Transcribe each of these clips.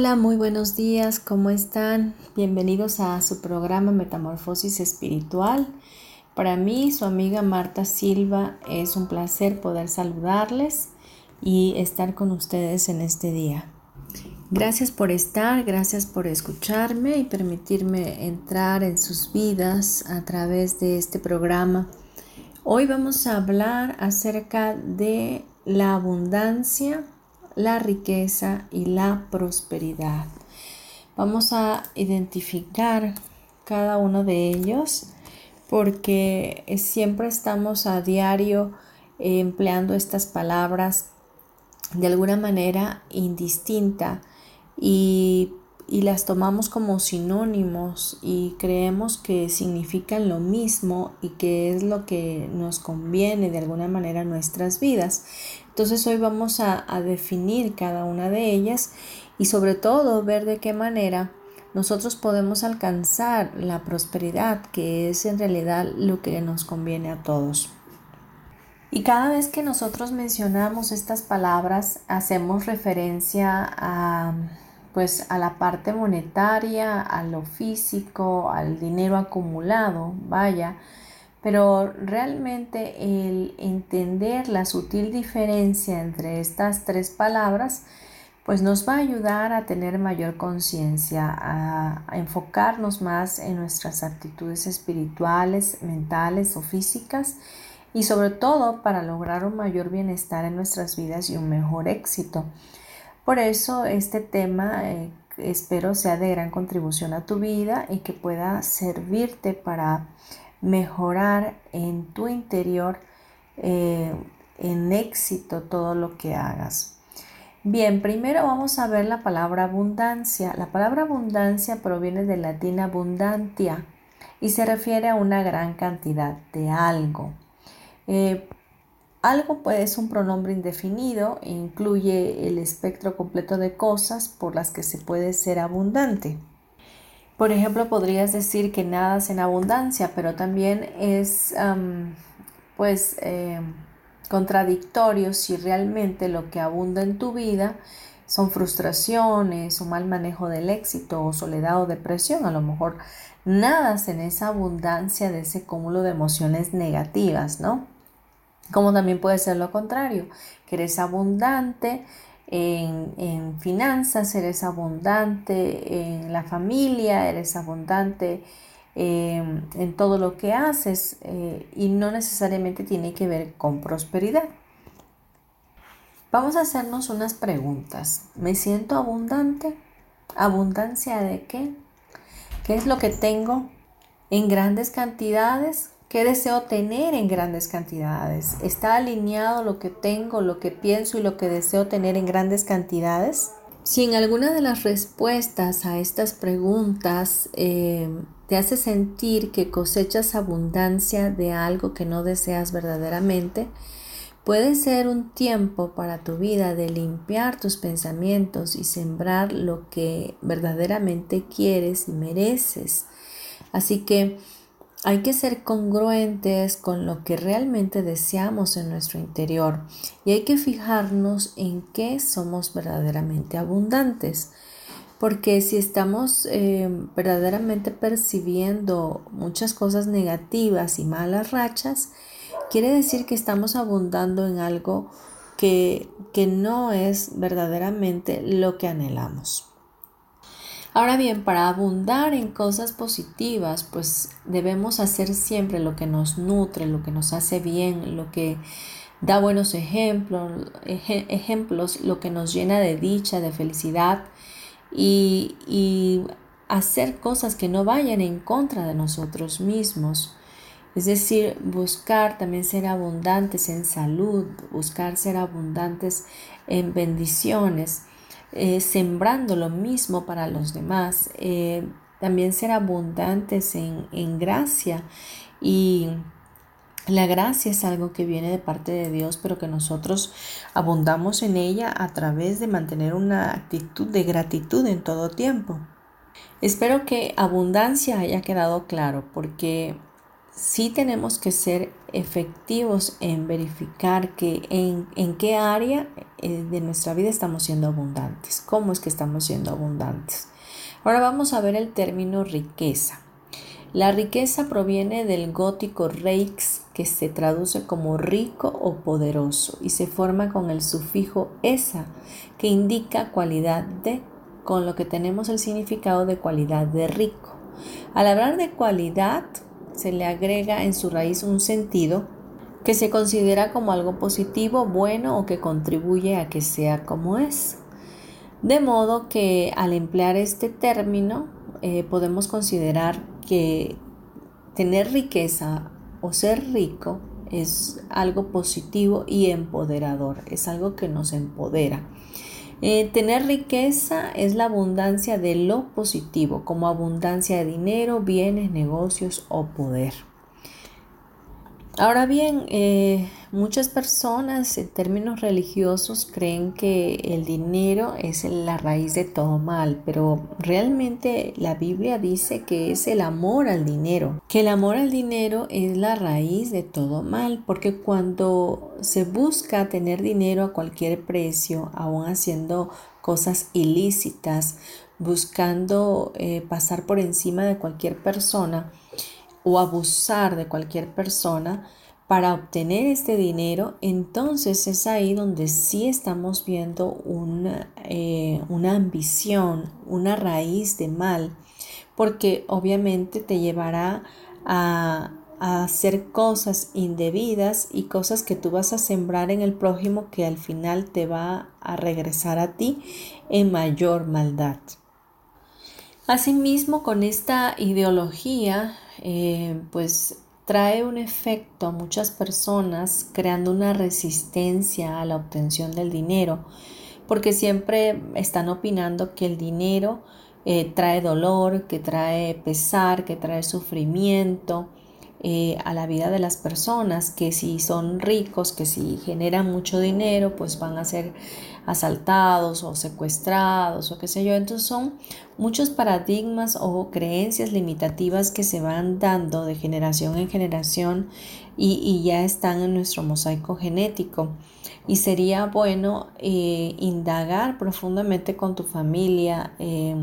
Hola, muy buenos días, ¿cómo están? Bienvenidos a su programa Metamorfosis Espiritual. Para mí, su amiga Marta Silva, es un placer poder saludarles y estar con ustedes en este día. Gracias por estar, gracias por escucharme y permitirme entrar en sus vidas a través de este programa. Hoy vamos a hablar acerca de la abundancia la riqueza y la prosperidad. Vamos a identificar cada uno de ellos porque siempre estamos a diario empleando estas palabras de alguna manera indistinta y, y, las tomamos como sinónimos y creemos que significan lo mismo y que es lo que nos conviene de alguna manera en nuestras vidas. Entonces hoy vamos a, definir cada una de ellas y sobre todo ver de qué manera nosotros podemos alcanzar la prosperidad, que es en realidad lo que nos conviene a todos. Y cada vez que nosotros mencionamos estas palabras, hacemos referencia a pues a la parte monetaria, a lo físico, al dinero acumulado, vaya, pero realmente el entender la sutil diferencia entre estas tres palabras, pues nos va a ayudar a tener mayor conciencia, a, enfocarnos más en nuestras actitudes espirituales, mentales o físicas y sobre todo para lograr un mayor bienestar en nuestras vidas y un mejor éxito. Por eso este tema eh, espero sea de gran contribución a tu vida y que pueda servirte para mejorar en tu interior eh, en éxito todo lo que hagas. Bien, primero vamos a ver la palabra abundancia. La palabra abundancia proviene del latín abundantia y se refiere a una gran cantidad de algo. Eh, algo puede ser un pronombre indefinido e incluye el espectro completo de cosas por las que se puede ser abundante. Por ejemplo, podrías decir que nada es en abundancia, pero también es pues em, contradictorio si realmente lo que abunda en tu vida son frustraciones o mal manejo del éxito o soledad o depresión. A lo mejor nadas en esa abundancia de ese cúmulo de emociones negativas, ¿no? Como también puede ser lo contrario, que eres abundante en, finanzas, eres abundante en la familia, eres abundante em, en todo lo que haces eh, y no necesariamente tiene que ver con prosperidad. Vamos a hacernos unas preguntas. ¿Me siento abundante? ¿Abundancia de qué? ¿Qué es lo que tengo en grandes cantidades? ¿Qué deseo tener en grandes cantidades? ¿Está alineado lo que tengo, lo que pienso y lo que deseo tener en grandes cantidades? Si en alguna de las respuestas a estas preguntas eh, te hace sentir que cosechas abundancia de algo que no deseas verdaderamente, puede ser un tiempo para tu vida de limpiar tus pensamientos y sembrar lo que verdaderamente quieres y mereces. Así que hay que ser congruentes con lo que realmente deseamos en nuestro interior y hay que fijarnos en qué somos verdaderamente abundantes. Porque si estamos eh, verdaderamente percibiendo muchas cosas negativas y malas rachas, quiere decir que estamos abundando en algo que, que no es verdaderamente lo que anhelamos. Ahora bien, para abundar en cosas positivas, pues debemos hacer siempre lo que nos nutre, lo que nos hace bien, lo que da buenos ejemplos, ejemplos lo que nos llena de dicha, de felicidad y, y hacer cosas que no vayan en contra de nosotros mismos. Es decir, buscar también ser abundantes en salud, buscar ser abundantes en bendiciones, eh, sembrando lo mismo para los demás, eh, también ser abundantes en, en gracia y la gracia es algo que viene de parte de Dios, pero que nosotros abundamos en ella a través de mantener una actitud de gratitud en todo tiempo. Espero que abundancia haya quedado claro, porque sí tenemos que ser efectivos en verificar que en, en qué área eh, de nuestra vida estamos siendo abundantes, cómo es que estamos siendo abundantes. Ahora vamos a ver el término riqueza. La riqueza proviene del gótico reix, que se traduce como rico o poderoso, y se forma con el sufijo esa, que indica cualidad de, con lo que tenemos el significado de cualidad de rico. Al hablar de cualidad, se le agrega en su raíz un sentido que se considera como algo positivo, bueno o que contribuye a que sea como es. De modo que al emplear este término eh, podemos considerar que tener riqueza o ser rico es algo positivo y empoderador, es algo que nos empodera. Eh, tener riqueza es la abundancia de lo positivo, como abundancia de dinero, bienes, negocios o poder. Ahora bien, eh, muchas personas en términos religiosos creen que el dinero es la raíz de todo mal, pero realmente la Biblia dice que es el amor al dinero, que el amor al dinero es la raíz de todo mal, porque cuando se busca tener dinero a cualquier precio, aún haciendo cosas ilícitas, buscando eh, pasar por encima de cualquier persona, o abusar de cualquier persona para obtener este dinero, entonces es ahí donde sí estamos viendo una, eh, una ambición, una raíz de mal, porque obviamente te llevará a, a hacer cosas indebidas y cosas que tú vas a sembrar en el prójimo que al final te va a regresar a ti en mayor maldad. Asimismo, con esta ideología, eh, pues trae un efecto a muchas personas creando una resistencia a la obtención del dinero, porque siempre están opinando que el dinero eh, trae dolor, que trae pesar, que trae sufrimiento, eh, a la vida de las personas, que si son ricos, que si generan mucho dinero, pues van a ser asaltados o secuestrados o qué sé yo. Entonces son muchos paradigmas o creencias limitativas que se van dando de generación en generación y, ya están en nuestro mosaico genético. Y sería bueno eh, indagar profundamente con tu familia eh,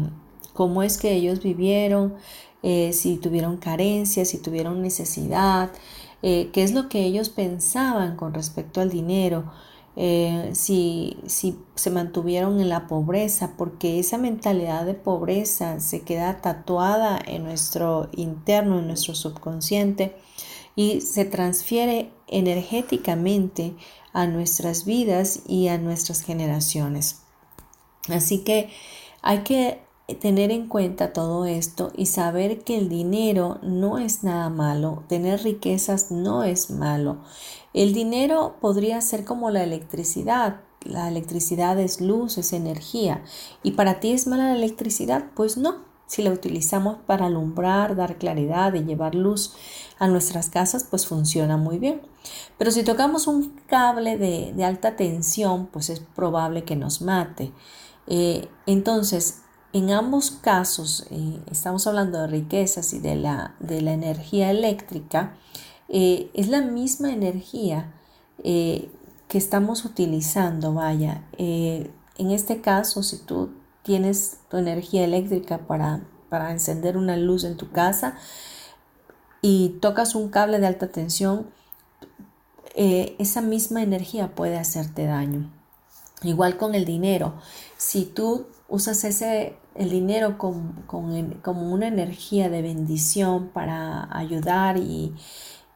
cómo es que ellos vivieron, eh, si tuvieron carencias, si tuvieron necesidad, eh, qué es lo que ellos pensaban con respecto al dinero, eh, si, si se mantuvieron en la pobreza, porque esa mentalidad de pobreza se queda tatuada en nuestro interno, en nuestro subconsciente y se transfiere energéticamente a nuestras vidas y a nuestras generaciones. Así que hay que tener en cuenta todo esto y saber que el dinero no es nada malo, tener riquezas no es malo. El dinero podría ser como la electricidad. La electricidad es luz, es energía. ¿Y para ti es mala la electricidad? Pues no. Si la utilizamos para alumbrar, dar claridad y llevar luz a nuestras casas, pues funciona muy bien. Pero si tocamos un cable de, alta tensión, pues es probable que nos mate. Eh, entonces, en ambos casos, eh, estamos hablando de riquezas y de la, de la energía eléctrica, eh, es la misma energía eh, que estamos utilizando, vaya. en este caso, si tú tienes tu energía eléctrica para, para encender una luz en tu casa y tocas un cable de alta tensión, esa misma energía puede hacerte daño. Igual con el dinero, si tú usas ese el dinero como, una energía de bendición para ayudar y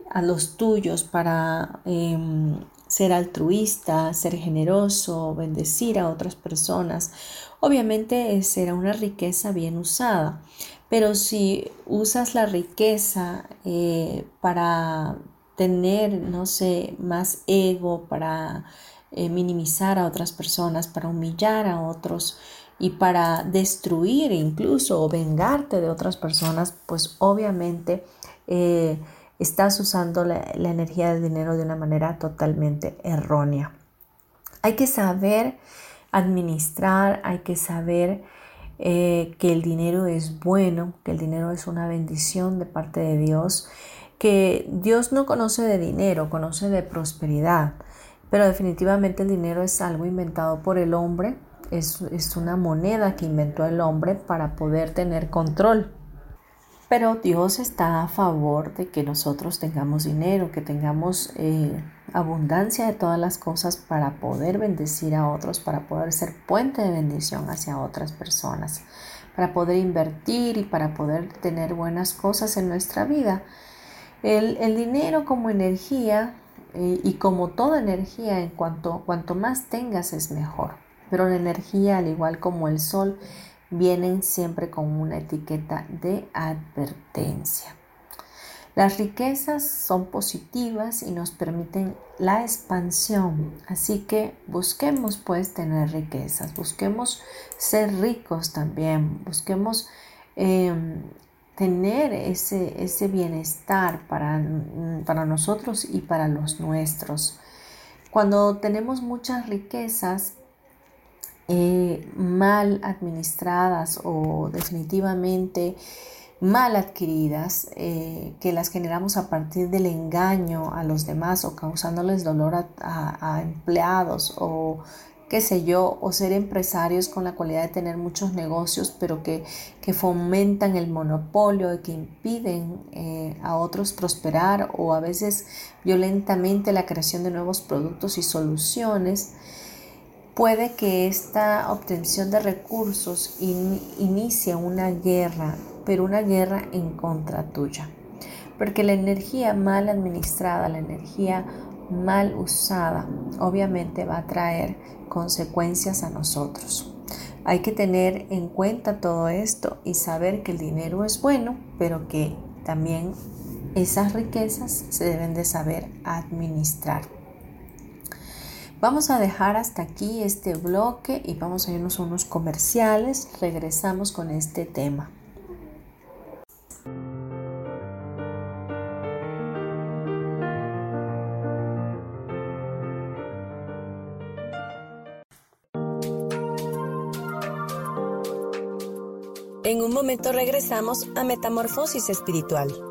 a los tuyos, para em, ser altruista, ser generoso, bendecir a otras personas, obviamente será una riqueza bien usada. Pero si usas la riqueza eh, para tener, no sé, más ego, para eh, minimizar a otras personas, para humillar a otros y para destruir incluso o vengarte de otras personas, pues obviamente eh, estás usando la, energía del dinero de una manera totalmente errónea. Hay que saber administrar, hay que saber eh, que el dinero es bueno, que el dinero es una bendición de parte de Dios, que Dios no conoce de dinero, conoce de prosperidad, pero definitivamente el dinero es algo inventado por el hombre, es, una moneda que inventó el hombre para poder tener control. Pero Dios está a favor de que nosotros tengamos dinero, que tengamos eh, abundancia de todas las cosas para poder bendecir a otros, para poder ser puente de bendición hacia otras personas, para poder invertir y para poder tener buenas cosas en nuestra vida. El, dinero como energía eh, y como toda energía, en cuanto, cuanto más tengas es mejor. Pero la energía, al igual como el sol, vienen siempre con una etiqueta de advertencia. Las riquezas son positivas y nos permiten la expansión, así que busquemos pues tener riquezas, busquemos ser ricos también, busquemos em, tener ese, ese bienestar para, para nosotros y para los nuestros. Cuando tenemos muchas riquezas, eh, mal administradas o definitivamente mal adquiridas, eh, que las generamos a partir del engaño a los demás o causándoles dolor a, empleados o qué sé yo, o ser empresarios con la cualidad de tener muchos negocios, pero que, fomentan el monopolio y que impiden eh, a otros prosperar o a veces violentamente la creación de nuevos productos y soluciones puede que esta obtención de recursos inicie una guerra, pero una guerra en contra tuya. Porque la energía mal administrada, la energía mal usada, obviamente va a traer consecuencias a nosotros. Hay que tener en cuenta todo esto y saber que el dinero es bueno, pero que también esas riquezas se deben de saber administrar. Vamos a dejar hasta aquí este bloque y vamos a irnos a unos comerciales. Regresamos con este tema. En un momento regresamos a Metamorfosis Espiritual.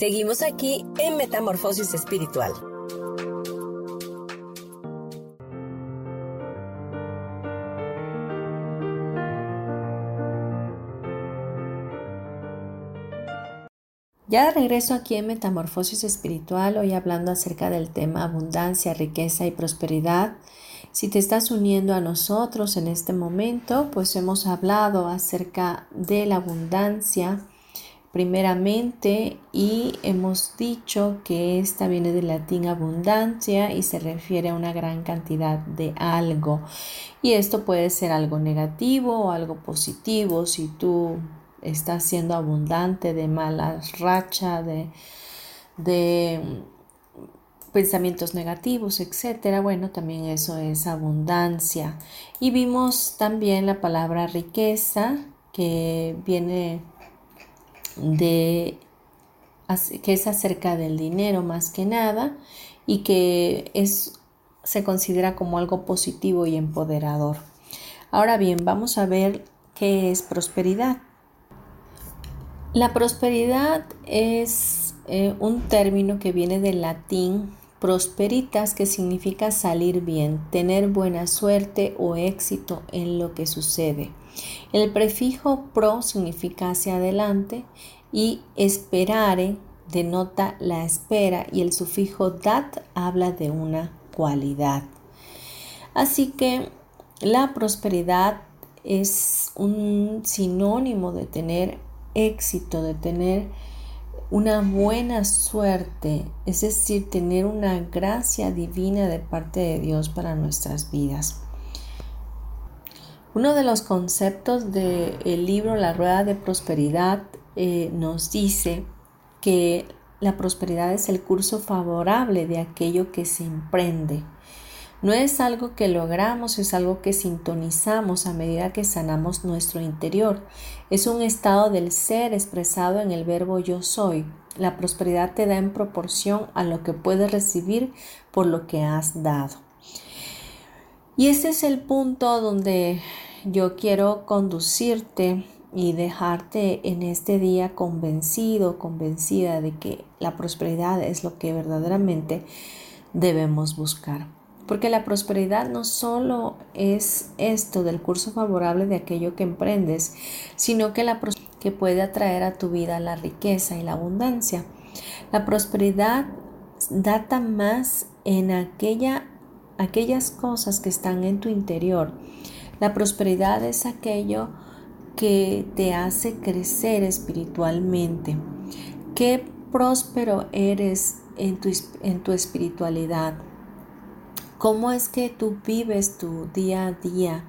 Seguimos aquí en Metamorfosis Espiritual. Ya de regreso aquí en Metamorfosis Espiritual, hoy hablando acerca del tema abundancia, riqueza y prosperidad. Si te estás uniendo a nosotros en este momento, pues hemos hablado acerca de la abundancia primeramente y hemos dicho que esta viene del latín abundancia y se refiere a una gran cantidad de algo. Y esto puede ser algo negativo o algo positivo si tú está siendo abundante de malas rachas, de, de pensamientos negativos, etcétera. Bueno, también eso es abundancia. Y vimos también la palabra riqueza, que viene de que es acerca del dinero más que nada y que es se considera como algo positivo y empoderador. Ahora bien, vamos a ver qué es prosperidad. La prosperidad es eh, un término que viene del latín prosperitas, que significa salir bien, tener buena suerte o éxito en lo que sucede. El prefijo pro significa hacia adelante y esperare denota la espera y el sufijo dat habla de una cualidad. Así que la prosperidad es un sinónimo de tener éxito, de tener una buena suerte, es decir, tener una gracia divina de parte de Dios para nuestras vidas. Uno de los conceptos del libro La Rueda de Prosperidad eh, nos dice que la prosperidad es el curso favorable de aquello que se emprende. No es algo que logramos, es algo que sintonizamos a medida que sanamos nuestro interior. Es un estado del ser expresado en el verbo yo soy. La prosperidad te da en proporción a lo que puedes recibir por lo que has dado. Y ese es el punto donde yo quiero conducirte y dejarte en este día convencido, convencida de que la prosperidad es lo que verdaderamente debemos buscar. Porque la prosperidad no solo es esto del curso favorable de aquello que emprendes, sino que, la que puede atraer a tu vida la riqueza y la abundancia. La prosperidad data más en aquella, aquellas cosas que están en tu interior. La prosperidad es aquello que te hace crecer espiritualmente. Qué próspero eres en tu, en tu espiritualidad ¿Cómo es que tú vives tu día a día?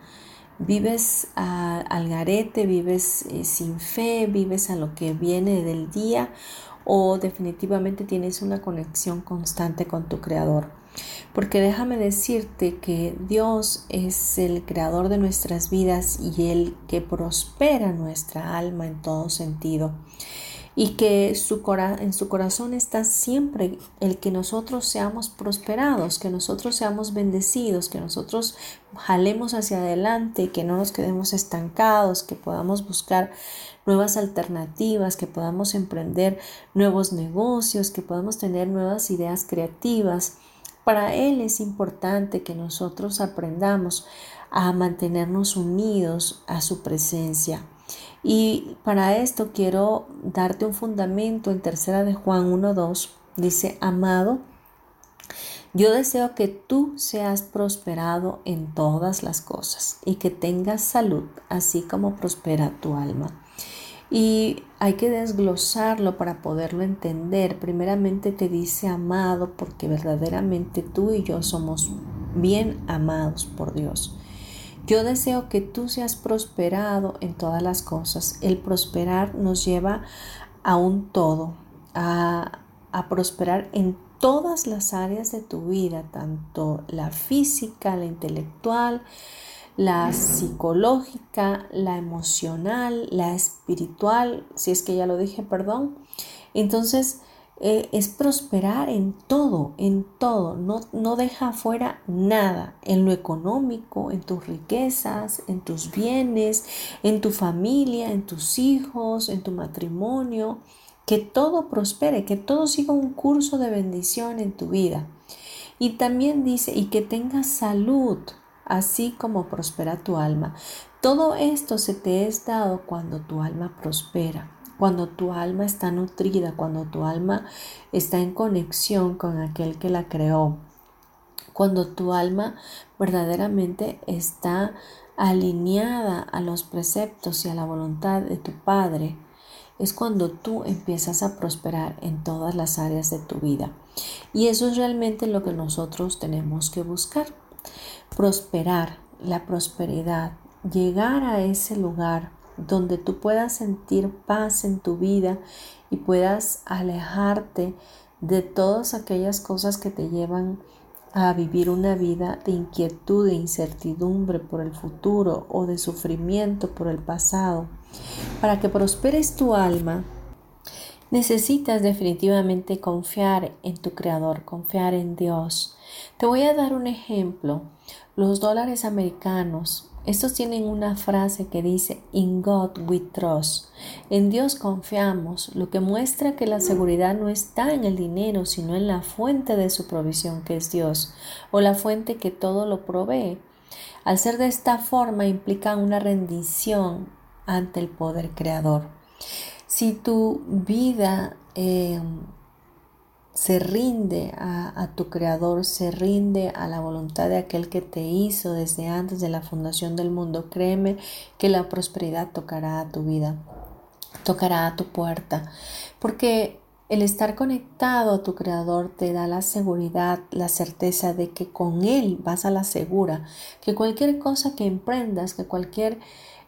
¿Vives al garete? ¿Vives eh, sin fe? ¿Vives a lo que viene del día? ¿O definitivamente tienes una conexión constante con tu Creador? Porque déjame decirte que Dios es el creador de nuestras vidas y el que prospera nuestra alma en todo sentido y que su en su corazón está siempre el que nosotros seamos prosperados, que nosotros seamos bendecidos, que nosotros jalemos hacia adelante, que no nos quedemos estancados, que podamos buscar nuevas alternativas, que podamos emprender nuevos negocios, que podamos tener nuevas ideas creativas. Para Él es importante que nosotros aprendamos a mantenernos unidos a su presencia. Y para esto quiero darte un fundamento en tercera de Juan 1.2. Dice, amado, yo deseo que tú seas prosperado en todas las cosas y que tengas salud, así como prospera tu alma. Y hay que desglosarlo para poderlo entender. Primeramente te dice amado porque verdaderamente tú y yo somos bien amados por Dios. Yo deseo que tú seas prosperado en todas las cosas. El prosperar nos lleva a un todo, a, prosperar en todas las áreas de tu vida, tanto la física, la intelectual, la psicológica, la emocional, la espiritual, si es que ya lo dije, perdón. Entonces, eh, es prosperar en todo, en todo, no, no deja fuera nada, en lo económico, en tus riquezas, en tus bienes, en tu familia, en tus hijos, en tu matrimonio, que todo prospere, que todo siga un curso de bendición en tu vida. Y también dice, y que tengas salud, así como prospera tu alma. Todo esto se te es dado cuando tu alma prospera, cuando tu alma está nutrida, cuando tu alma está en conexión con aquel que la creó, cuando tu alma verdaderamente está alineada a los preceptos y a la voluntad de tu Padre es cuando tú empiezas a prosperar en todas las áreas de tu vida. Y eso es realmente lo que nosotros tenemos que buscar. Prosperar, la prosperidad, llegar a ese lugar donde tú puedas sentir paz en tu vida y puedas alejarte de todas aquellas cosas que te llevan a vivir una vida de inquietud, de incertidumbre por el futuro o de sufrimiento por el pasado. Para que prosperes tu alma, necesitas definitivamente confiar en tu Creador, confiar en Dios. Te voy a dar un ejemplo. Los dólares americanos estos tienen una frase que dice, In God we trust. En Dios confiamos, lo que muestra que la seguridad no está en el dinero, sino en la fuente de su provisión, que es Dios, o la fuente que todo lo provee. Al ser de esta forma implica una rendición ante el poder creador. Si tu vida eh, se rinde a, tu creador, se rinde a la voluntad de aquel que te hizo desde antes de la fundación del mundo, créeme que la prosperidad tocará a tu vida, tocará a tu puerta, porque el estar conectado a tu creador te da la seguridad, la certeza de que con él vas a la segura, que cualquier cosa que emprendas, que cualquier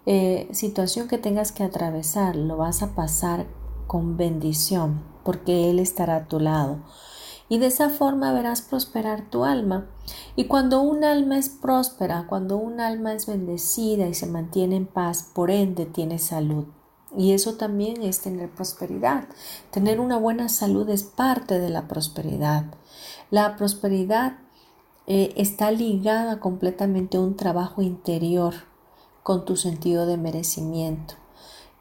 eh, situación que tengas que atravesar, lo vas a pasar con bendición porque Él estará a tu lado. Y de esa forma verás prosperar tu alma. Y cuando un alma es próspera, cuando un alma es bendecida y se mantiene en paz, por ende tiene salud. Y eso también es tener prosperidad. Tener una buena salud es parte de la prosperidad. La prosperidad eh, está ligada completamente a un trabajo interior con tu sentido de merecimiento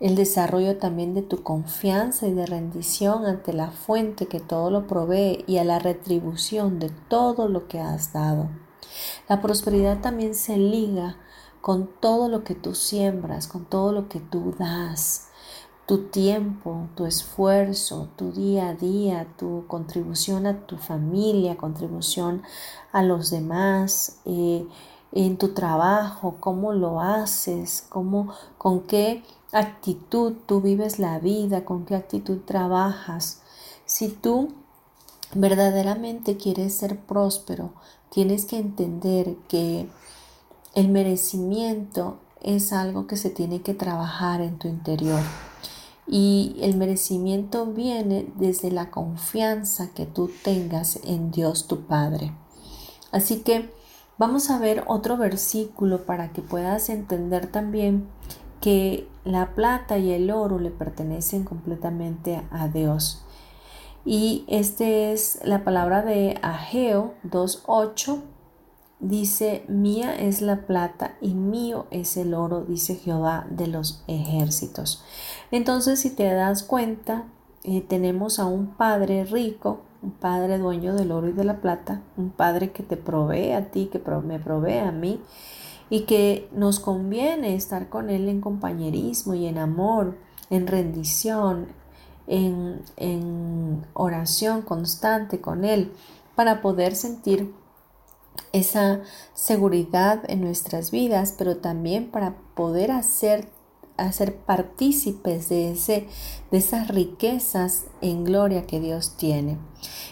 el desarrollo también de tu confianza y de rendición ante la fuente que todo lo provee y a la retribución de todo lo que has dado. La prosperidad también se liga con todo lo que tú siembras, con todo lo que tú das, tu tiempo, tu esfuerzo, tu día a día, tu contribución a tu familia, contribución a los demás, eh, en tu trabajo, cómo lo haces, cómo, con qué actitud tú vives la vida, con qué actitud trabajas. Si tú verdaderamente quieres ser próspero, tienes que entender que el merecimiento es algo que se tiene que trabajar en tu interior. Y el merecimiento viene desde la confianza que tú tengas en Dios tu Padre. Así que vamos a ver otro versículo para que puedas entender también que la plata y el oro le pertenecen completamente a Dios. Y este es la palabra de Ageo 2.8. Dice, mía es la plata y mío es el oro, dice Jehová de los ejércitos. Entonces, si te das cuenta, eh, tenemos a un padre rico, un padre dueño del oro y de la plata, un padre que te provee a ti, que me provee a mí y que nos conviene estar con Él en compañerismo y en amor, en rendición, en, en oración constante con Él, para poder sentir esa seguridad en nuestras vidas, pero también para poder hacer a ser partícipes de, ese, de esas riquezas en gloria que Dios tiene.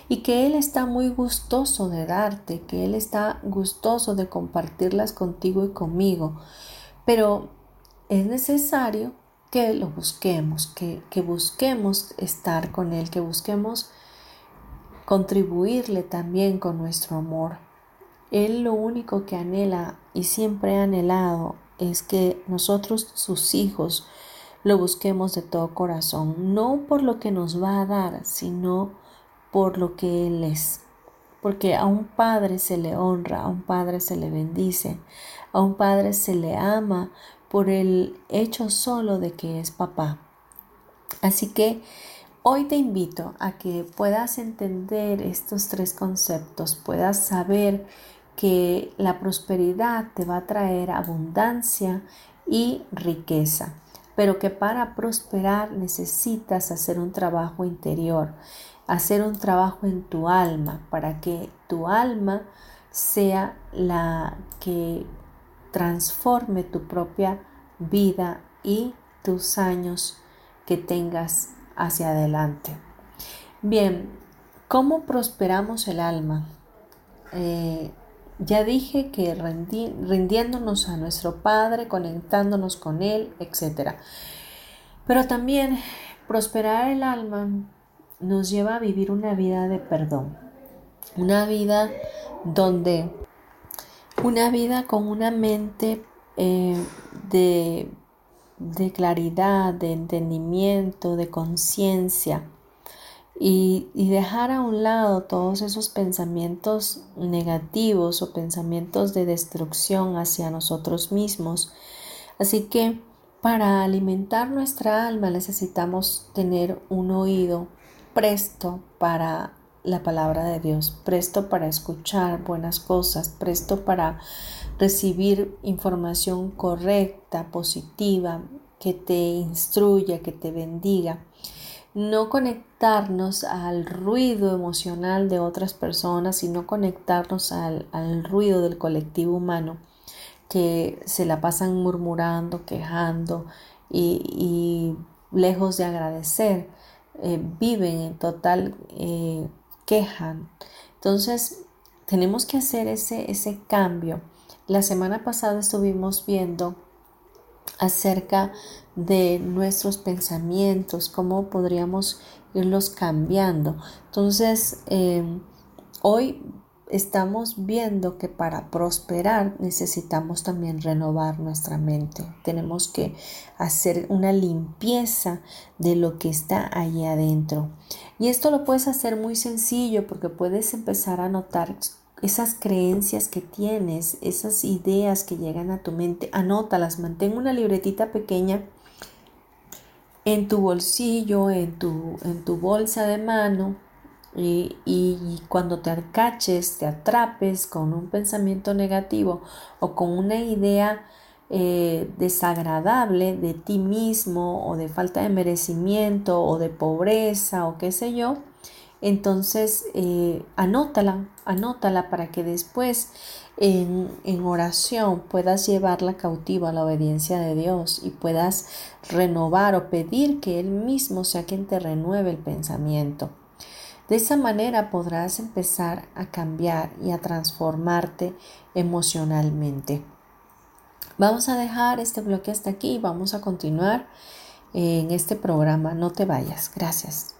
Y que Él está muy gustoso de darte, que Él está gustoso de compartirlas contigo y conmigo. Pero es necesario que lo busquemos, que, que busquemos estar con Él, que busquemos contribuirle también con nuestro amor. Él lo único que anhela y siempre ha anhelado es que nosotros, sus hijos, lo busquemos de todo corazón, no por lo que nos va a dar, sino por lo que Él es. Porque a un padre se le honra, a un padre se le bendice, a un padre se le ama por el hecho solo de que es papá. Así que Hoy te invito a que puedas entender estos tres conceptos, puedas saber que la prosperidad te va a traer abundancia y riqueza, pero que para prosperar necesitas hacer un trabajo interior, hacer un trabajo en tu alma para que tu alma sea la que transforme tu propia vida y tus años que tengas hacia adelante. Bien, ¿cómo prosperamos el alma? Eh, ya dije que rindiéndonos a nuestro Padre, conectándonos con Él, etc. Pero también prosperar el alma nos lleva a vivir una vida de perdón, una vida donde, una vida con una mente eh, de de claridad, de entendimiento, de conciencia y, dejar a un lado todos esos pensamientos negativos o pensamientos de destrucción hacia nosotros mismos. Así que para alimentar nuestra alma necesitamos tener un oído presto para la palabra de Dios, presto para escuchar buenas cosas, presto para recibir información correcta, positiva, que te instruya, que te bendiga. No conectarnos al ruido emocional de otras personas, sino conectarnos al, ruido del colectivo humano que se la pasan murmurando, quejando y, lejos de agradecer, eh, viven en total eh, quejan. Entonces, tenemos que hacer ese, ese cambio la semana pasada estuvimos viendo acerca de nuestros pensamientos, cómo podríamos irlos cambiando. Entonces, em, hoy estamos viendo que para prosperar necesitamos también renovar nuestra mente. Tenemos que hacer una limpieza de lo que está ahí adentro. Y esto lo puedes hacer muy sencillo porque puedes empezar a notar esas creencias que tienes, esas ideas que llegan a tu mente, anótalas, mantén una libretita pequeña en tu bolsillo, en tu, en tu bolsa de mano y, cuando te arcaches, te atrapes con un pensamiento negativo o con una idea eh, desagradable de ti mismo o de falta de merecimiento o de pobreza o qué sé yo, entonces, eh, anótala, anótala para que después en, en, oración puedas llevarla cautiva a la obediencia de Dios y puedas renovar o pedir que Él mismo sea quien te renueve el pensamiento. De esa manera podrás empezar a cambiar y a transformarte emocionalmente. Vamos a dejar este bloque hasta aquí y vamos a continuar en este programa. No te vayas. Gracias.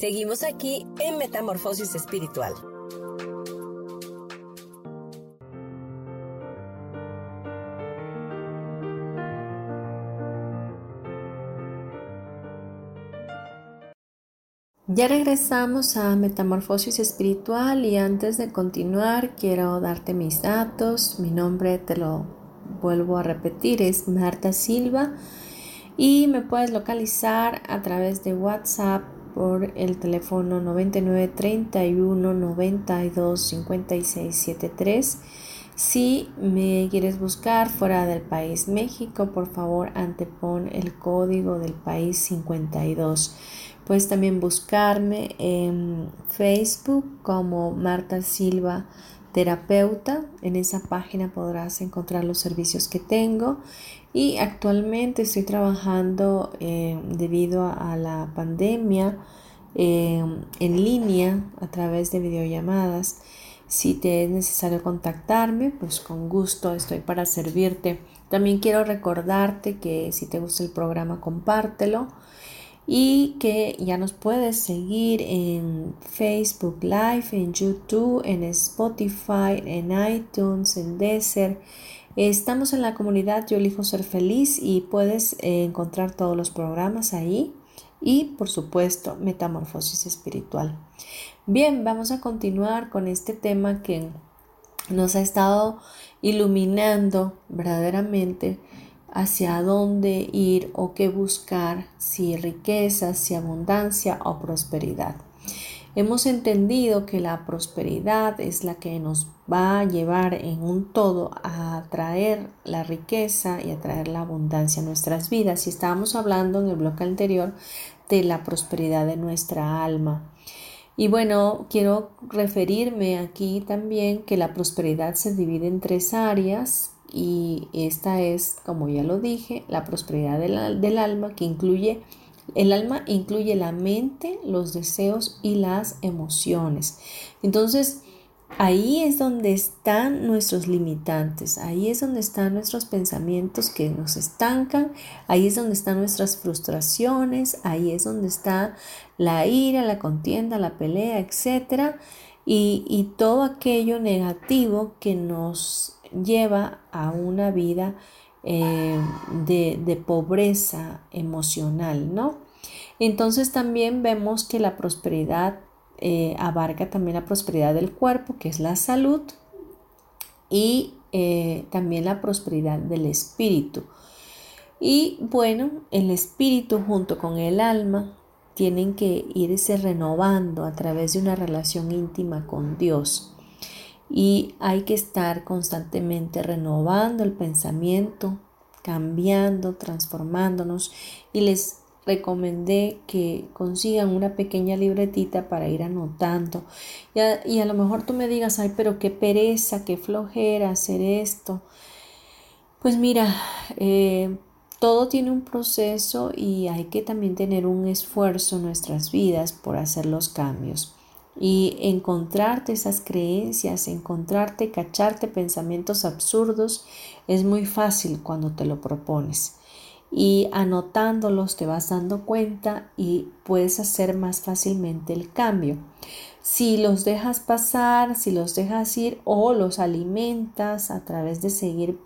Seguimos aquí en Metamorfosis Espiritual. Ya regresamos a Metamorfosis Espiritual y antes de continuar quiero darte mis datos. Mi nombre te lo vuelvo a repetir, es Marta Silva y me puedes localizar a través de WhatsApp por el teléfono 99 31 92 56 73. Si me quieres buscar fuera del país México, por favor antepon el código del país 52. Puedes también buscarme en Facebook como Marta Silva Terapeuta. En esa página podrás encontrar los servicios que tengo y actualmente estoy trabajando eh, debido a, la pandemia eh, en línea a través de videollamadas. Si te es necesario contactarme, pues con gusto estoy para servirte. También quiero recordarte que si te gusta el programa, compártelo y que ya nos puedes seguir en Facebook Live, en YouTube, en Spotify, en iTunes, en Desert Estamos en la comunidad Yo elijo ser feliz y puedes eh, encontrar todos los programas ahí y por supuesto metamorfosis espiritual. Bien, vamos a continuar con este tema que nos ha estado iluminando verdaderamente hacia dónde ir o qué buscar, si riqueza, si abundancia o prosperidad. Hemos entendido que la prosperidad es la que nos va a llevar en un todo a traer la riqueza y a traer la abundancia a nuestras vidas. Y estábamos hablando en el bloque anterior de la prosperidad de nuestra alma. Y bueno, quiero referirme aquí también que la prosperidad se divide en tres áreas y esta es, como ya lo dije, la prosperidad del, del alma que incluye el alma incluye la mente, los deseos y las emociones. Entonces, ahí es donde están nuestros limitantes, ahí es donde están nuestros pensamientos que nos estancan, ahí es donde están nuestras frustraciones, ahí es donde está la ira, la contienda, la pelea, etc. Y, todo aquello negativo que nos lleva a una vida eh, de, pobreza emocional, ¿no? Entonces también vemos que la prosperidad eh, abarca también la prosperidad del cuerpo, que es la salud, y eh, también la prosperidad del espíritu. Y bueno, el espíritu junto con el alma tienen que irse renovando a través de una relación íntima con Dios y hay que estar constantemente renovando el pensamiento, cambiando, transformándonos. Y les recomendé que consigan una pequeña libretita para ir anotando. Y a, lo mejor tú me digas, ay, pero qué pereza, qué flojera hacer esto. Pues mira, eh, todo tiene un proceso y hay que también tener un esfuerzo en nuestras vidas por hacer los cambios y encontrarte esas creencias, encontrarte, cacharte pensamientos absurdos es muy fácil cuando te lo propones. Y anotándolos te vas dando cuenta y puedes hacer más fácilmente el cambio. Si los dejas pasar, si los dejas ir o los alimentas a través de seguir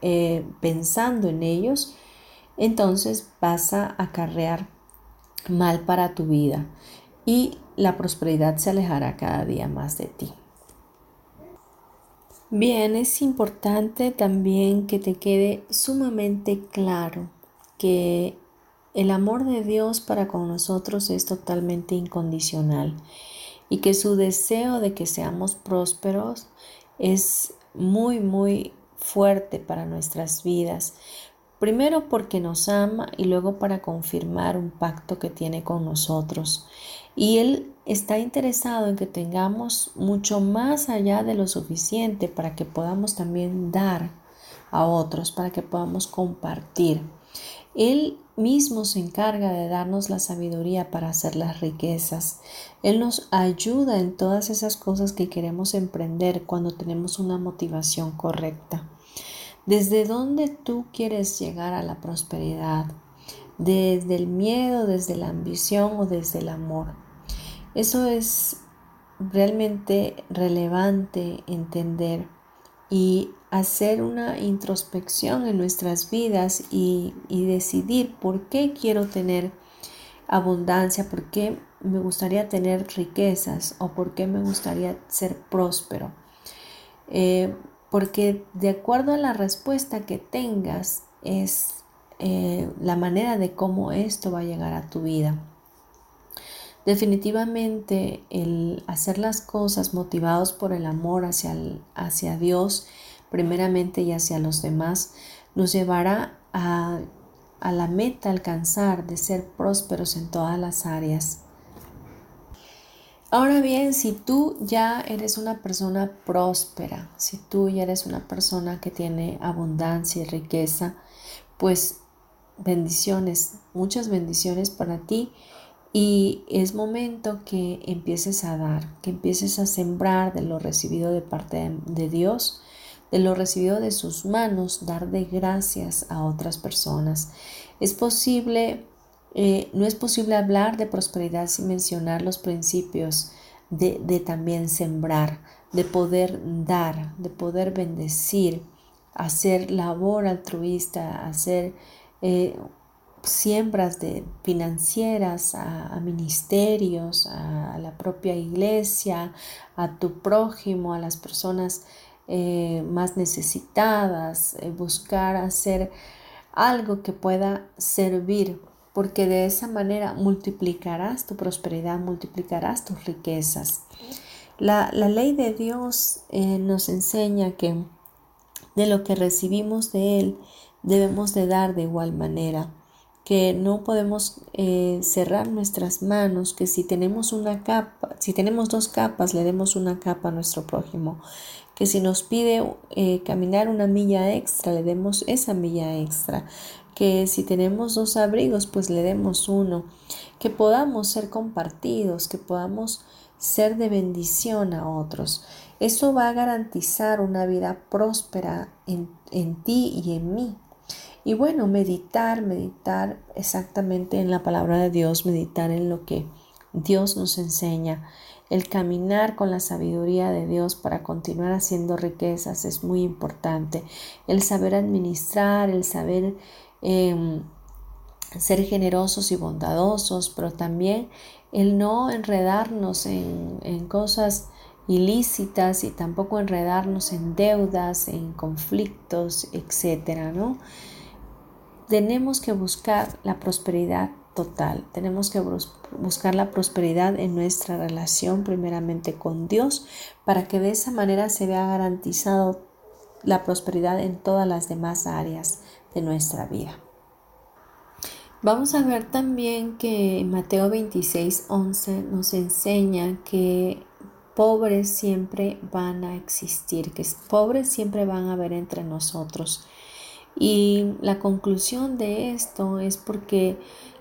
eh, pensando en ellos, entonces vas a acarrear mal para tu vida y la prosperidad se alejará cada día más de ti. Bien, es importante también que te quede sumamente claro que el amor de Dios para con nosotros es totalmente incondicional y que su deseo de que seamos prósperos es muy, muy fuerte para nuestras vidas. Primero porque nos ama y luego para confirmar un pacto que tiene con nosotros. Y Él está interesado en que tengamos mucho más allá de lo suficiente para que podamos también dar a otros, para que podamos compartir. Él mismo se encarga de darnos la sabiduría para hacer las riquezas. Él nos ayuda en todas esas cosas que queremos emprender cuando tenemos una motivación correcta. ¿Desde dónde tú quieres llegar a la prosperidad? ¿Desde el miedo, desde la ambición o desde el amor? Eso es realmente relevante entender y hacer una introspección en nuestras vidas y, decidir por qué quiero tener abundancia, por qué me gustaría tener riquezas o por qué me gustaría ser próspero. Eh, porque de acuerdo a la respuesta que tengas es eh, la manera de cómo esto va a llegar a tu vida. Definitivamente el hacer las cosas motivados por el amor hacia, hacia Dios, primeramente y hacia los demás, nos llevará a, a la meta alcanzar de ser prósperos en todas las áreas. Ahora bien, si tú ya eres una persona próspera, si tú ya eres una persona que tiene abundancia y riqueza, pues bendiciones, muchas bendiciones para ti y es momento que empieces a dar, que empieces a sembrar de lo recibido de parte de Dios, de lo recibido de sus manos, dar de gracias a otras personas. Es posible eh, no es posible hablar de prosperidad sin mencionar los principios de, también sembrar, de poder dar, de poder bendecir, hacer labor altruista, hacer eh, siembras de financieras a, ministerios, a, la propia iglesia, a tu prójimo, a las personas eh, más necesitadas, buscar hacer algo que pueda servir porque de esa manera multiplicarás tu prosperidad, multiplicarás tus riquezas. La, ley de Dios eh, nos enseña que de lo que recibimos de Él debemos de dar de igual manera, que no podemos eh, cerrar nuestras manos, que si tenemos una capa, si tenemos dos capas, le demos una capa a nuestro prójimo, que si nos pide eh, caminar una milla extra, le demos esa milla extra, que si tenemos dos abrigos, pues le demos uno, que podamos ser compartidos, que podamos ser de bendición a otros. Eso va a garantizar una vida próspera en, en ti y en mí. Y bueno, meditar, meditar exactamente en la palabra de Dios, meditar en lo que Dios nos enseña. El caminar con la sabiduría de Dios para continuar haciendo riquezas es muy importante. El saber administrar, el saber Em, ser generosos y bondadosos, pero también el no enredarnos en, cosas ilícitas y tampoco enredarnos en deudas, en conflictos, etcétera, ¿no? Tenemos que buscar la prosperidad total, tenemos que buscar la prosperidad en nuestra relación primeramente con Dios para que de esa manera se vea garantizado la prosperidad en todas las demás áreas de nuestra vida. Vamos a ver también que Mateo 26, 11 nos enseña que pobres siempre van a existir, que pobres siempre van a haber entre nosotros. Y la conclusión de esto es porque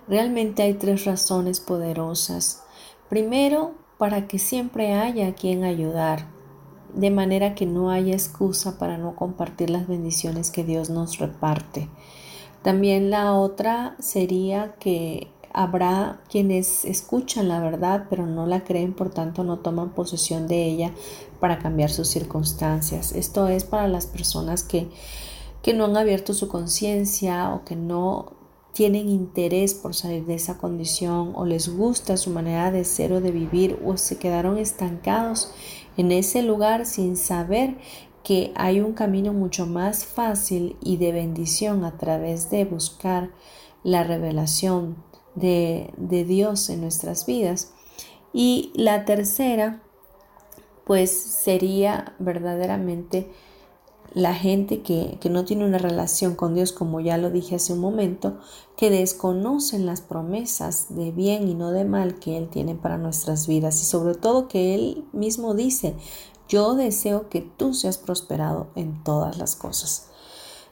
realmente hay tres razones poderosas. Primero, para que siempre haya quien ayudar, de manera que no haya excusa para no compartir las bendiciones que Dios nos reparte. También la otra sería que habrá quienes escuchan la verdad pero no la creen, por tanto no toman posesión de ella para cambiar sus circunstancias. Esto es para las personas que, que no han abierto su conciencia o que no tienen interés por salir de esa condición o les gusta su manera de ser o de vivir o se quedaron estancados en ese lugar sin saber que hay un camino mucho más fácil y de bendición a través de buscar la revelación de, Dios en nuestras vidas. Y la tercera, pues sería verdaderamente la gente que, que, no tiene una relación con Dios, como ya lo dije hace un momento, que desconocen las promesas de bien y no de mal que Él tiene para nuestras vidas y sobre todo que Él mismo dice, yo deseo que tú seas prosperado en todas las cosas.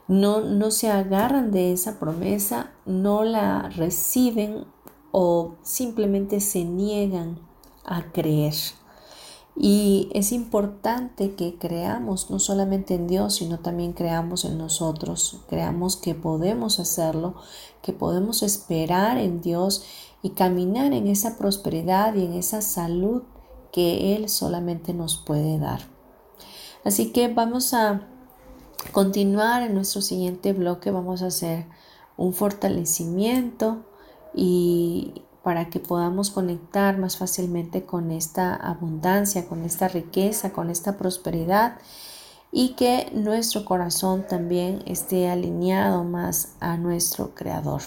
No, no se agarran de esa promesa, no la reciben o simplemente se niegan a creer. Y es importante que creamos no solamente en Dios, sino también creamos en nosotros. Creamos que podemos hacerlo, que podemos esperar en Dios y caminar en esa prosperidad y en esa salud que Él solamente nos puede dar. Así que vamos a continuar en nuestro siguiente bloque. Vamos a hacer un fortalecimiento y para que podamos conectar más fácilmente con esta abundancia, con esta riqueza, con esta prosperidad. y que nuestro corazón también esté alineado más a nuestro Creador.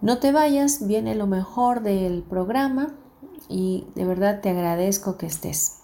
No te vayas, viene lo mejor del programa y de verdad te agradezco que estés.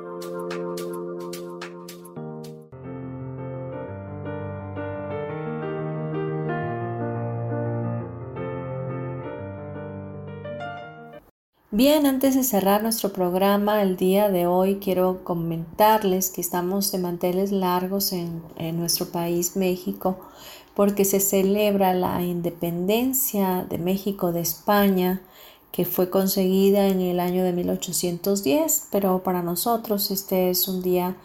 Bien, antes de cerrar nuestro programa el día de hoy, quiero comentarles que estamos de manteles largos en, nuestro país, México, porque se celebra la independencia de México de España que fue conseguida en el año de 1810, pero para nosotros este es un día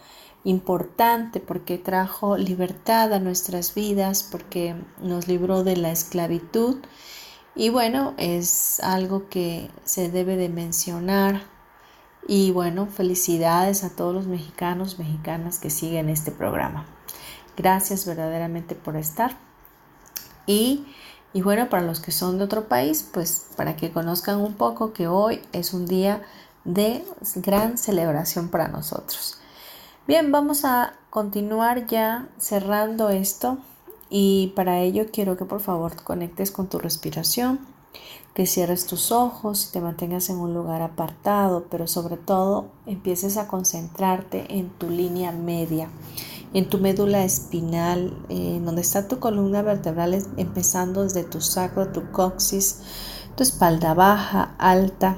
importante porque trajo libertad a nuestras vidas, porque nos libró de la esclavitud y bueno, es algo que se debe de mencionar y bueno, felicidades a todos los mexicanos, mexicanas que siguen este programa. Gracias verdaderamente por estar y y bueno, para los que son de otro país, pues para que conozcan un poco que hoy es un día de gran celebración para nosotros. Bien, vamos a continuar ya cerrando esto y para ello quiero que por favor conectes con tu respiración, que cierres tus ojos y te mantengas en un lugar apartado, pero sobre todo empieces a concentrarte en tu línea media en tu médula espinal, en donde está tu columna vertebral, empezando desde tu sacro, tu coxis, tu espalda baja, alta,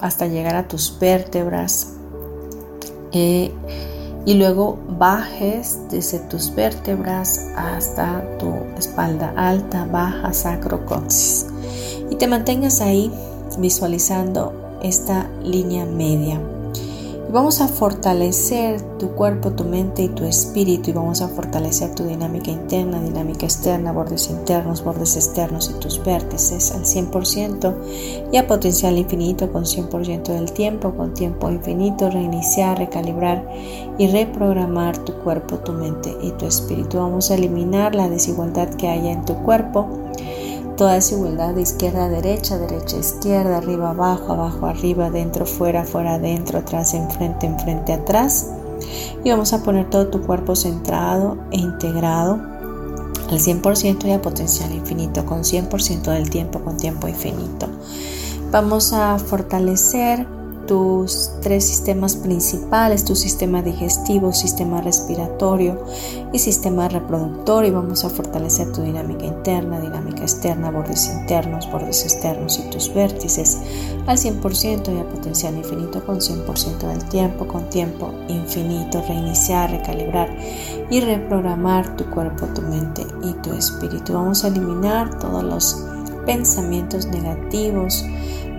hasta llegar a tus vértebras. Eh, y luego bajes desde tus vértebras hasta tu espalda alta, baja, sacro, coxis. Y te mantengas ahí visualizando esta línea media vamos a fortalecer tu cuerpo, tu mente y tu espíritu y vamos a fortalecer tu dinámica interna, dinámica externa, bordes internos, bordes externos y tus vértices al 100% y a potencial infinito con 100% del tiempo, con tiempo infinito, reiniciar, recalibrar y reprogramar tu cuerpo, tu mente y tu espíritu. Vamos a eliminar la desigualdad que haya en tu cuerpo Toda desigualdad de izquierda a derecha, derecha a izquierda, arriba abajo, abajo arriba, dentro fuera, fuera adentro, atrás enfrente, enfrente atrás. Y vamos a poner todo tu cuerpo centrado e integrado al 100% y a potencial infinito, con 100% del tiempo, con tiempo infinito. Vamos a fortalecer tus tres sistemas principales, tu sistema digestivo, sistema respiratorio y sistema reproductor y vamos a fortalecer tu dinámica interna, dinámica externa, bordes internos, bordes externos y tus vértices al 100% y a potencial infinito con 100% del tiempo, con tiempo infinito, reiniciar, recalibrar y reprogramar tu cuerpo, tu mente y tu espíritu. Vamos a eliminar todos los pensamientos negativos,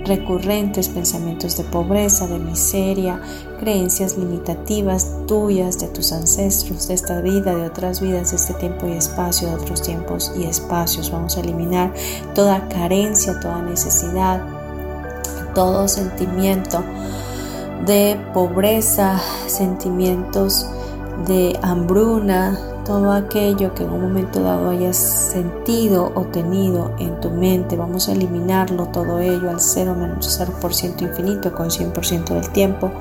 recurrentes, pensamientos de pobreza, de miseria, creencias limitativas tuyas, de tus ancestros, de esta vida, de otras vidas, de este tiempo y espacio, de otros tiempos y espacios. Vamos a eliminar toda carencia, toda necesidad, todo sentimiento de pobreza, sentimientos de hambruna, todo aquello que en un momento dado hayas sentido o tenido en tu mente, vamos a eliminarlo todo ello al 0 menos 0% infinito con 100% del tiempo,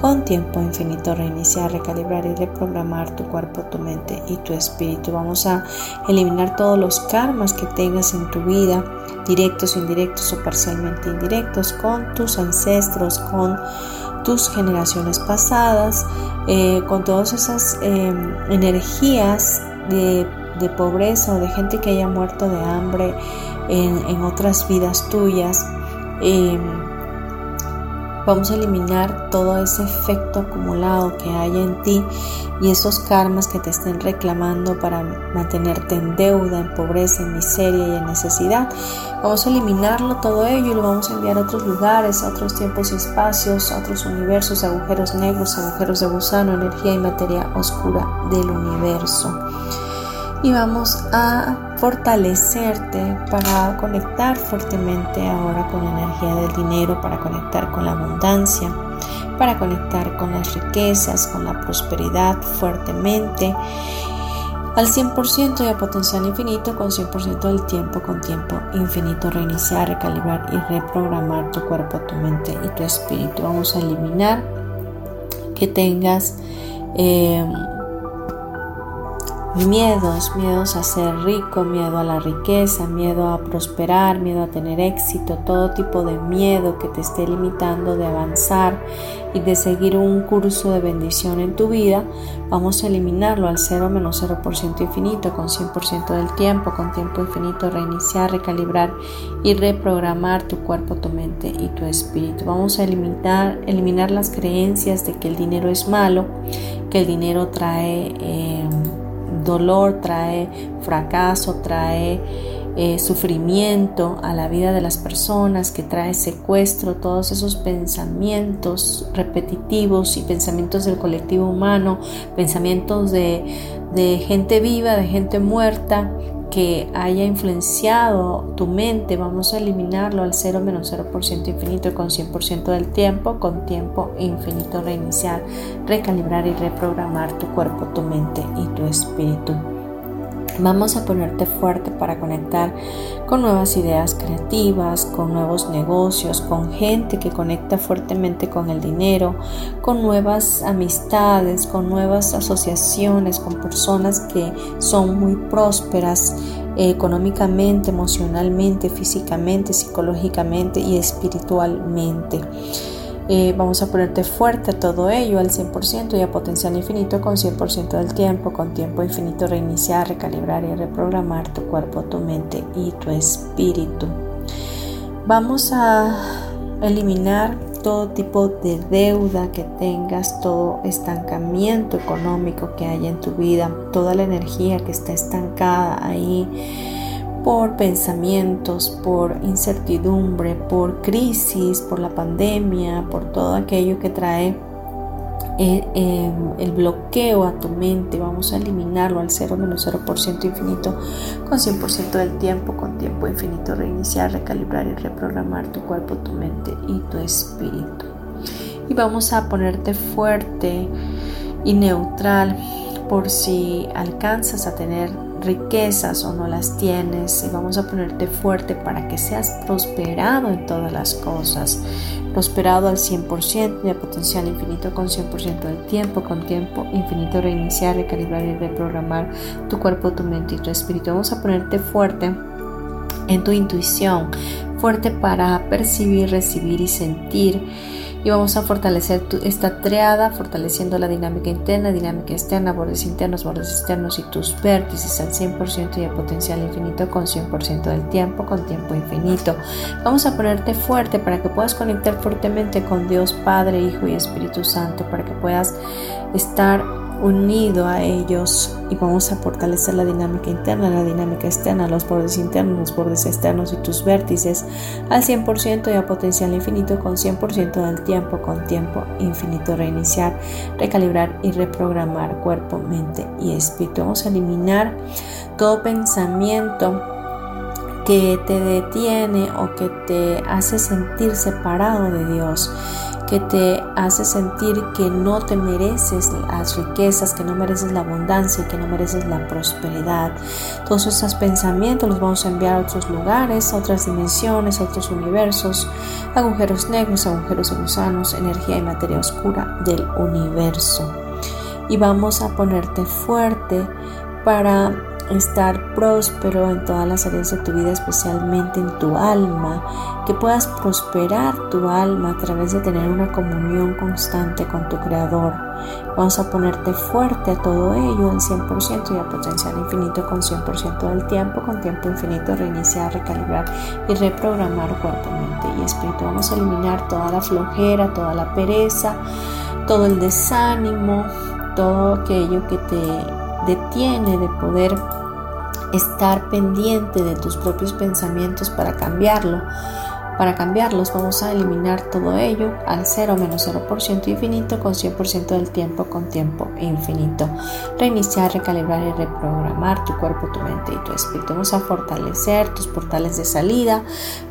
con tiempo infinito reiniciar, recalibrar y reprogramar tu cuerpo, tu mente y tu espíritu. Vamos a eliminar todos los karmas que tengas en tu vida, directos, indirectos o parcialmente indirectos, con tus ancestros, con tus generaciones pasadas, eh, con todas esas em, energías de, pobreza o de gente que haya muerto de hambre en, otras vidas tuyas. Em, Vamos a eliminar todo ese efecto acumulado que haya en ti y esos karmas que te estén reclamando para mantenerte en deuda, en pobreza, en miseria y en necesidad. Vamos a eliminarlo todo ello y lo vamos a enviar a otros lugares, a otros tiempos y espacios, a otros universos, agujeros negros, agujeros de gusano, energía y materia oscura del universo y vamos a fortalecerte para conectar fuertemente ahora con la energía del dinero, para conectar con la abundancia, para conectar con las riquezas, con la prosperidad fuertemente al 100% y potencial infinito con 100% del tiempo con tiempo infinito reiniciar, recalibrar y reprogramar tu cuerpo, tu mente y tu espíritu. Vamos a eliminar que tengas eh, miedos, miedos a ser rico, miedo a la riqueza, miedo a prosperar, miedo a tener éxito, todo tipo de miedo que te esté limitando de avanzar y de seguir un curso de bendición en tu vida, vamos a eliminarlo al 0 menos 0% infinito, con 100% del tiempo, con tiempo infinito, reiniciar, recalibrar y reprogramar tu cuerpo, tu mente y tu espíritu. Vamos a eliminar, eliminar las creencias de que el dinero es malo, que el dinero trae... Eh, dolor, trae fracaso, trae eh, sufrimiento a la vida de las personas, que trae secuestro, todos esos pensamientos repetitivos y pensamientos del colectivo humano, pensamientos de, de gente viva, de gente muerta, que haya influenciado tu mente, vamos a eliminarlo al 0 menos 0% infinito con 100% del tiempo, con tiempo infinito reiniciar, recalibrar y reprogramar tu cuerpo, tu mente y tu espíritu. Vamos a ponerte fuerte para conectar con nuevas ideas creativas, con nuevos negocios, con gente que conecta fuertemente con el dinero, con nuevas amistades, con nuevas asociaciones, con personas que son muy prósperas eh, económicamente, emocionalmente, físicamente, psicológicamente y espiritualmente. Eh, vamos a ponerte fuerte a todo ello al 100% y a potencial infinito con 100% del tiempo, con tiempo infinito reiniciar, recalibrar y reprogramar tu cuerpo, tu mente y tu espíritu. Vamos a eliminar todo tipo de deuda que tengas, todo estancamiento económico que haya en tu vida, toda la energía que está estancada ahí por pensamientos, por incertidumbre, por crisis, por la pandemia, por todo aquello que trae eh, em, el bloqueo a tu mente, vamos a eliminarlo al 0 menos 0% infinito con 100% del tiempo, con tiempo infinito, reiniciar, recalibrar y reprogramar tu cuerpo, tu mente y tu espíritu. Y vamos a ponerte fuerte y neutral por si alcanzas a tener riquezas o no las tienes y vamos a ponerte fuerte para que seas prosperado en todas las cosas, prosperado al 100% de potencial infinito con 100% del tiempo, con tiempo infinito reiniciar, recalibrar y reprogramar tu cuerpo, tu mente y tu espíritu. Vamos a ponerte fuerte en tu intuición, fuerte para percibir, recibir y sentir y vamos a fortalecer esta triada, fortaleciendo la dinámica interna, dinámica externa, bordes internos, bordes externos y tus vértices al 100% y a potencial infinito con 100% del tiempo, con tiempo infinito. Vamos a ponerte fuerte para que puedas conectar fuertemente con Dios Padre, Hijo y Espíritu Santo, para que puedas estar unido a ellos y vamos a fortalecer la dinámica interna, la dinámica externa, los bordes internos, los bordes externos y tus vértices al 100% y a potencial infinito con 100% del tiempo, con tiempo infinito, reiniciar, recalibrar y reprogramar cuerpo, mente y espíritu. Vamos a eliminar todo pensamiento que te detiene o que te hace sentir separado de Dios que te hace sentir que no te mereces las riquezas, que no mereces la abundancia, que no mereces la prosperidad. Todos esos pensamientos los vamos a enviar a otros lugares, a otras dimensiones, a otros universos, agujeros negros, agujeros de gusanos, energía y materia oscura del universo. Y vamos a ponerte fuerte para estar próspero en todas las áreas de tu vida, especialmente en tu alma, que puedas prosperar tu alma a través de tener una comunión constante con tu Creador. Vamos a ponerte fuerte a todo ello en 100% y a potencial infinito con 100% del tiempo, con tiempo infinito, reiniciar, recalibrar y reprogramar cuerpo, mente y espíritu. Vamos a eliminar toda la flojera, toda la pereza, todo el desánimo, todo aquello que te detiene de poder estar pendiente de tus propios pensamientos para cambiarlo. Para cambiarlos vamos a eliminar todo ello al 0 menos 0% infinito con 100% del tiempo con tiempo infinito. Reiniciar, recalibrar y reprogramar tu cuerpo, tu mente y tu espíritu. Vamos a fortalecer tus portales de salida,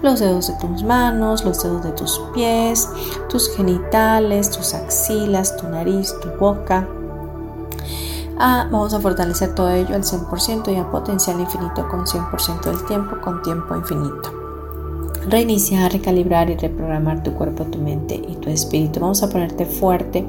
los dedos de tus manos, los dedos de tus pies, tus genitales, tus axilas, tu nariz, tu boca, Ah, vamos a fortalecer todo ello al 100% y a potencial infinito con 100% del tiempo con tiempo infinito. Reiniciar, recalibrar y reprogramar tu cuerpo, tu mente y tu espíritu. Vamos a ponerte fuerte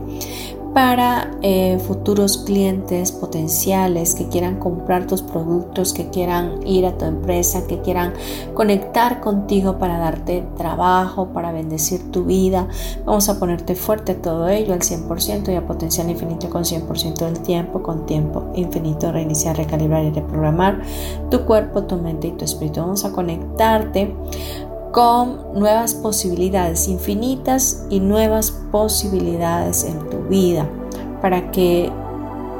para eh, futuros clientes potenciales que quieran comprar tus productos, que quieran ir a tu empresa, que quieran conectar contigo para darte trabajo, para bendecir tu vida. Vamos a ponerte fuerte todo ello al 100% y a potencial infinito con 100% del tiempo, con tiempo infinito, reiniciar, recalibrar y reprogramar tu cuerpo, tu mente y tu espíritu. Vamos a conectarte con nuevas posibilidades infinitas y nuevas posibilidades en tu vida para que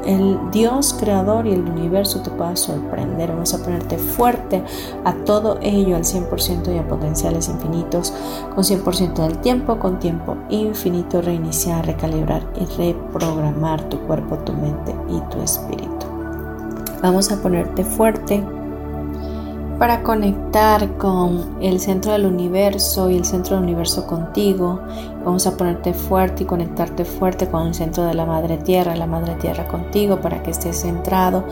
el Dios creador y el universo te pueda sorprender. Vamos a ponerte fuerte a todo ello al 100% y a potenciales infinitos, con 100% del tiempo, con tiempo infinito, reiniciar, recalibrar y reprogramar tu cuerpo, tu mente y tu espíritu. Vamos a ponerte fuerte para conectar con el centro del universo y el centro del universo contigo. Vamos a ponerte fuerte y conectarte fuerte con el centro de la Madre Tierra, la Madre Tierra contigo para que estés centrado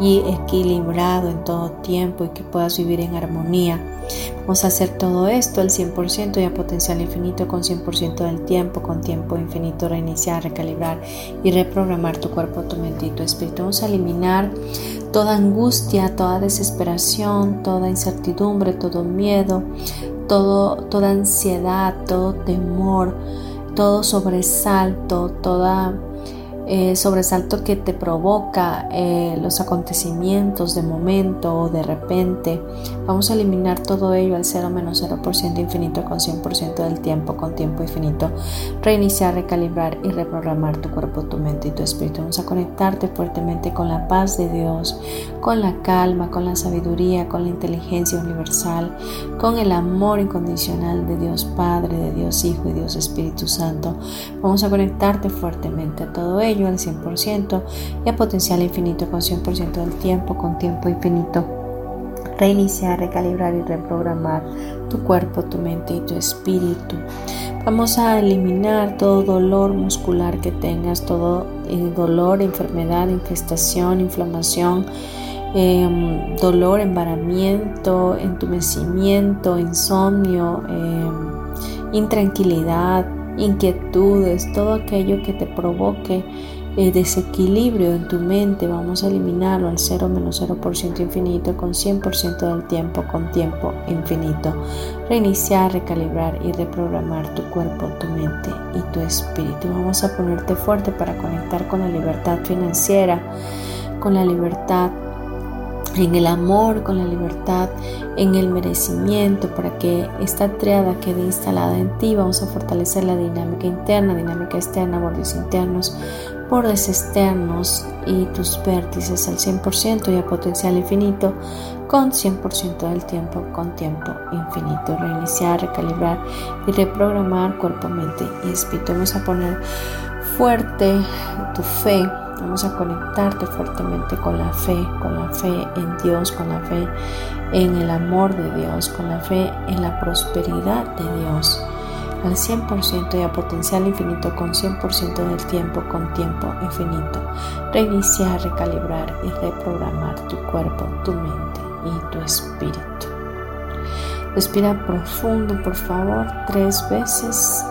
y equilibrado en todo tiempo y que puedas vivir en armonía. Vamos a hacer todo esto al 100% y a potencial infinito con 100% del tiempo, con tiempo infinito, reiniciar, recalibrar y reprogramar tu cuerpo, tu mente y tu espíritu. Vamos a eliminar toda angustia, toda desesperación, toda incertidumbre, todo miedo, todo, toda ansiedad, todo temor, todo sobresalto, toda eh, sobresalto que te provoca eh, los acontecimientos de momento o de repente. Vamos a eliminar todo ello al 0 menos 0% infinito con 100% del tiempo, con tiempo infinito. Reiniciar, recalibrar y reprogramar tu cuerpo, tu mente y tu espíritu. Vamos a conectarte fuertemente con la paz de Dios, con la calma, con la sabiduría, con la inteligencia universal, con el amor incondicional de Dios Padre, de Dios Hijo y Dios Espíritu Santo. Vamos a conectarte fuertemente a todo ello al 100% y a potencial infinito con 100% del tiempo, con tiempo infinito. Reiniciar, recalibrar y reprogramar tu cuerpo, tu mente y tu espíritu. Vamos a eliminar todo dolor muscular que tengas, todo eh, dolor, enfermedad, infestación, inflamación, em, dolor, embaramiento, entumecimiento, insomnio, em, intranquilidad, inquietudes, todo aquello que te provoque eh, desequilibrio en tu mente, vamos a eliminarlo al 0 menos 0% infinito con 100% del tiempo con tiempo infinito. Reiniciar, recalibrar y reprogramar tu cuerpo, tu mente y tu espíritu. Vamos a ponerte fuerte para conectar con la libertad financiera, con la libertad en el amor, con la libertad, en el merecimiento, para que esta triada quede instalada en ti. Vamos a fortalecer la dinámica interna, dinámica externa, bordes internos, bordes externos y tus vértices al 100% y a potencial infinito con 100% del tiempo con tiempo infinito. Reiniciar, recalibrar y reprogramar cuerpo, mente y espíritu. Vamos a poner fuerte tu fe. Vamos a conectarte fuertemente con la fe, con la fe en Dios, con la fe en el amor de Dios, con la fe en la prosperidad de Dios al 100% y a potencial infinito con 100% del tiempo con tiempo infinito. Reiniciar, recalibrar y reprogramar tu cuerpo, tu mente y tu espíritu. Respira profundo, por favor, tres veces.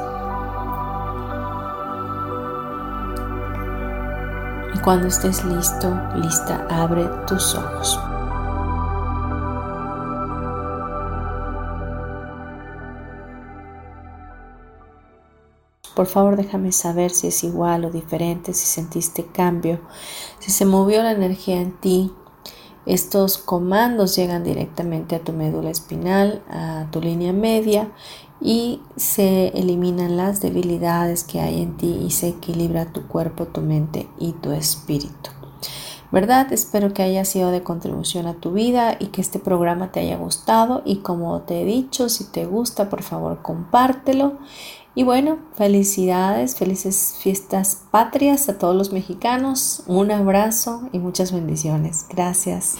Cuando estés listo, lista, abre tus ojos. Por favor déjame saber si es igual o diferente, si sentiste cambio, si se movió la energía en ti. Estos comandos llegan directamente a tu médula espinal, a tu línea media y se eliminan las debilidades que hay en ti y se equilibra tu cuerpo, tu mente y tu espíritu. ¿Verdad? Espero que haya sido de contribución a tu vida y que este programa te haya gustado y como te he dicho, si te gusta, por favor compártelo y bueno, felicidades, felices fiestas patrias a todos los mexicanos. Un abrazo y muchas bendiciones. Gracias.